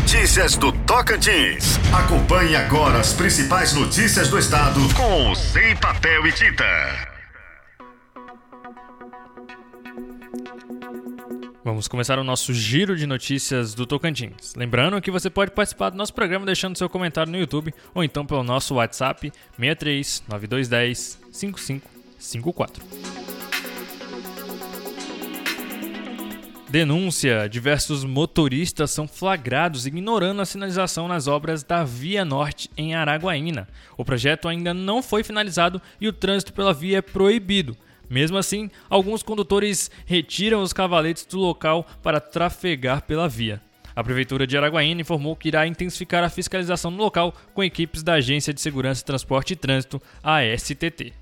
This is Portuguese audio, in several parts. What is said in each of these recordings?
Notícias do Tocantins. Acompanhe agora as principais notícias do estado com Sem Papel e Tinta. Vamos começar o nosso giro de notícias do Tocantins. Lembrando que você pode participar do nosso programa deixando seu comentário no YouTube ou então pelo nosso WhatsApp 63 9210 5554. Denúncia: diversos motoristas são flagrados ignorando a sinalização nas obras da Via Norte em Araguaína. O projeto ainda não foi finalizado e o trânsito pela via é proibido. Mesmo assim, alguns condutores retiram os cavaletes do local para trafegar pela via. A Prefeitura de Araguaína informou que irá intensificar a fiscalização no local com equipes da Agência de Segurança, Transporte e Trânsito, ASTT.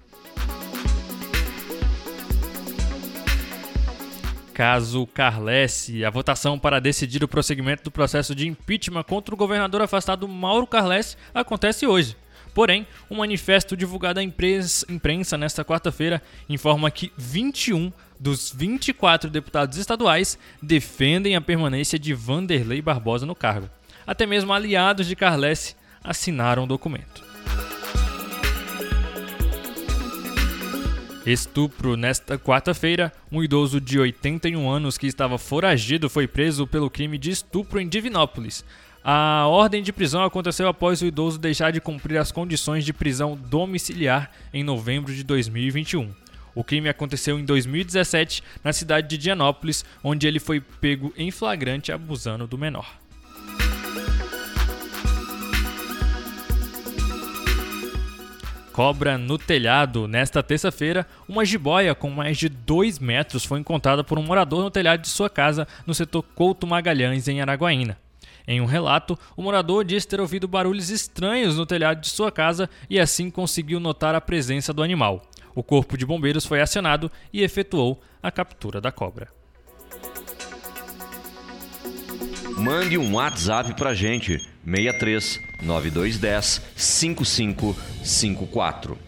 Caso Carlesse. A votação para decidir o prosseguimento do processo de impeachment contra o governador afastado Mauro Carlesse acontece hoje. Porém, um manifesto divulgado à imprensa nesta quarta-feira informa que 21 dos 24 deputados estaduais defendem a permanência de Vanderlei Barbosa no cargo. Até mesmo aliados de Carlesse assinaram o documento. Estupro. Nesta quarta-feira, um idoso de 81 anos que estava foragido foi preso pelo crime de estupro em Divinópolis. A ordem de prisão aconteceu após o idoso deixar de cumprir as condições de prisão domiciliar em novembro de 2021. O crime aconteceu em 2017 na cidade de Dianópolis, onde ele foi pego em flagrante abusando do menor. Cobra no telhado. Nesta terça-feira, uma jiboia com mais de 2 metros foi encontrada por um morador no telhado de sua casa no setor Couto Magalhães, em Araguaína. Em um relato, o morador disse ter ouvido barulhos estranhos no telhado de sua casa e assim conseguiu notar a presença do animal. O corpo de bombeiros foi acionado e efetuou a captura da cobra. Mande um WhatsApp pra gente 63 9210 5554.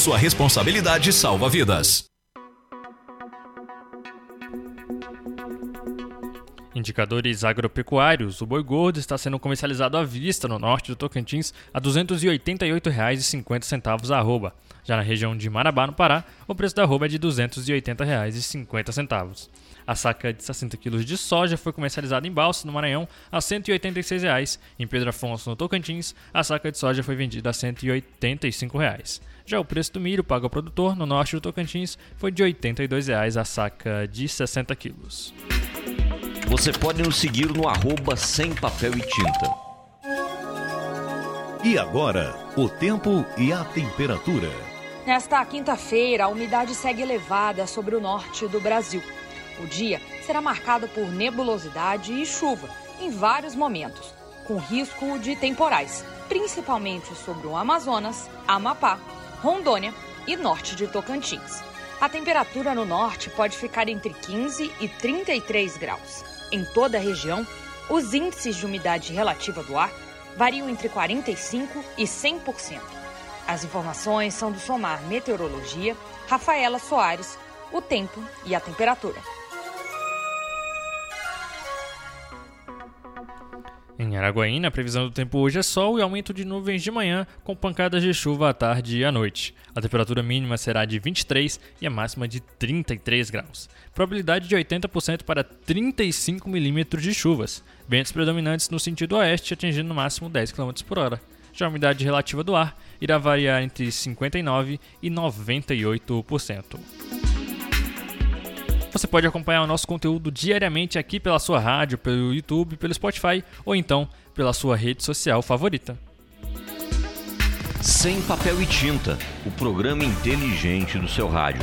sua responsabilidade salva vidas. Indicadores agropecuários. O boi gordo está sendo comercializado à vista no norte do Tocantins a R$ 288,50 a arroba. Já na região de Marabá, no Pará, o preço da arroba é de R$ 280,50. A saca de 60 kg de soja foi comercializada em Balsa, no Maranhão, a 186 reais. Em Pedro Afonso, no Tocantins, a saca de soja foi vendida a 185 reais. Já o preço do milho pago ao produtor no norte do Tocantins foi de R$ 82,00 a saca de 60 quilos. Você pode nos seguir no arroba sem papel e tinta. E agora, o tempo e a temperatura. Nesta quinta-feira, a umidade segue elevada sobre o norte do Brasil. O dia será marcado por nebulosidade e chuva em vários momentos, com risco de temporais, principalmente sobre o Amazonas, Amapá Rondônia e norte de Tocantins. A temperatura no norte pode ficar entre 15 e 33 graus. Em toda a região, os índices de umidade relativa do ar variam entre 45 e 100%. As informações são do Somar Meteorologia, Rafaela Soares, o tempo e a temperatura. Em Araguaína, a previsão do tempo hoje é sol e aumento de nuvens de manhã, com pancadas de chuva à tarde e à noite. A temperatura mínima será de 23 e a máxima de 33 graus. Probabilidade de 80% para 35 milímetros de chuvas. Ventos predominantes no sentido oeste, atingindo no máximo 10 km por hora. Já a umidade relativa do ar irá variar entre 59% e 98%. Você pode acompanhar o nosso conteúdo diariamente aqui pela sua rádio, pelo YouTube, pelo Spotify ou então pela sua rede social favorita. Sem papel e tinta, o programa inteligente do seu rádio.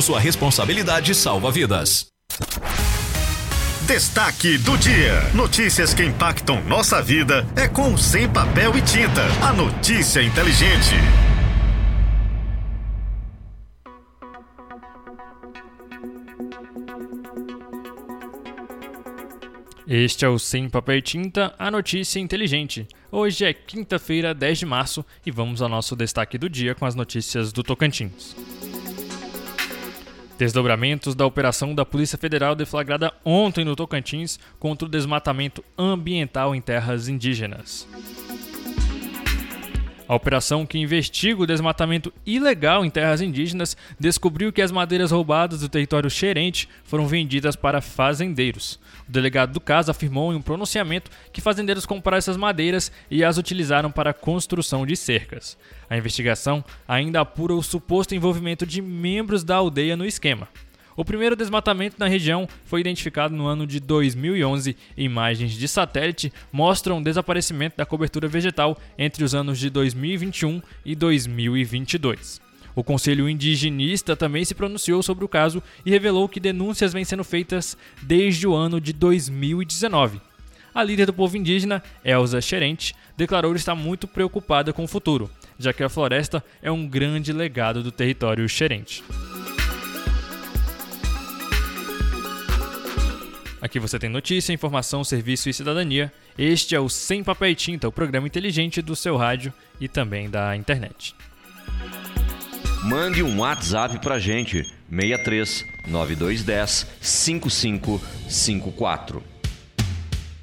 sua responsabilidade salva vidas. Destaque do dia. Notícias que impactam nossa vida é com Sem Papel e Tinta. A notícia inteligente. Este é o Sem Papel e Tinta, a notícia inteligente. Hoje é quinta-feira, 10 de março, e vamos ao nosso destaque do dia com as notícias do Tocantins. Desdobramentos da operação da Polícia Federal deflagrada ontem no Tocantins contra o desmatamento ambiental em terras indígenas. A operação que investiga o desmatamento ilegal em terras indígenas descobriu que as madeiras roubadas do território xerente foram vendidas para fazendeiros. O delegado do caso afirmou em um pronunciamento que fazendeiros compraram essas madeiras e as utilizaram para a construção de cercas. A investigação ainda apura o suposto envolvimento de membros da aldeia no esquema. O primeiro desmatamento na região foi identificado no ano de 2011 e imagens de satélite mostram o desaparecimento da cobertura vegetal entre os anos de 2021 e 2022. O Conselho Indigenista também se pronunciou sobre o caso e revelou que denúncias vêm sendo feitas desde o ano de 2019. A líder do povo indígena, Elza Xerente, declarou estar muito preocupada com o futuro, já que a floresta é um grande legado do território xerente. Aqui você tem notícia, informação, serviço e cidadania. Este é o Sem Papel e Tinta, o programa inteligente do seu rádio e também da internet. Mande um WhatsApp pra gente, 63 9210 5554.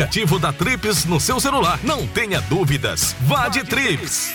aplicativo da Trips no seu celular. Não tenha dúvidas. Vá de Trips.